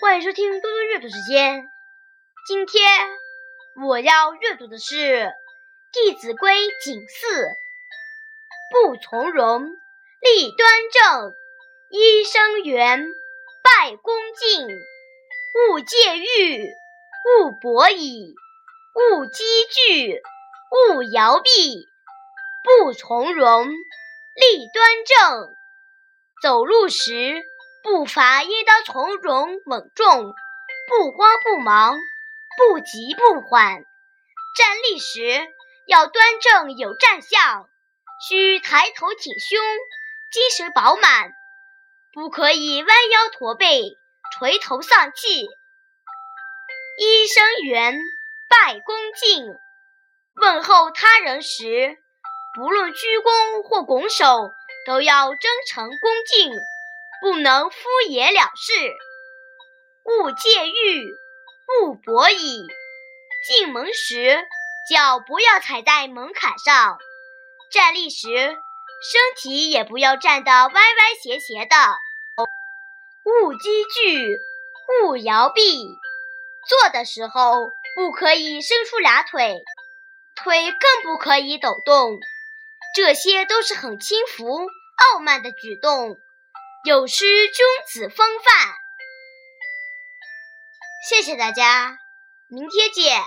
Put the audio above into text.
欢迎收听多多阅读时间。今天我要阅读的是《弟子规》景四：不从容，立端正，揖生圆，拜恭敬，勿介欲，勿博矣，勿积聚，勿摇臂。不从容，立端正。走路时，步伐应当从容稳重，不慌不忙，不急不缓；站立时要端正有站相，需抬头挺胸，精神饱满，不可以弯腰驼背、垂头丧气。揖生缘，拜恭敬。问候他人时，不论鞠躬或拱手。都要真诚恭敬，不能敷衍了事。勿介欲，勿博矣。进门时脚不要踩在门槛上，站立时身体也不要站得歪歪斜斜的。勿积聚，勿摇臂。坐的时候不可以伸出俩腿，腿更不可以抖动。这些都是很轻浮。傲慢的举动，有失君子风范。谢谢大家，明天见。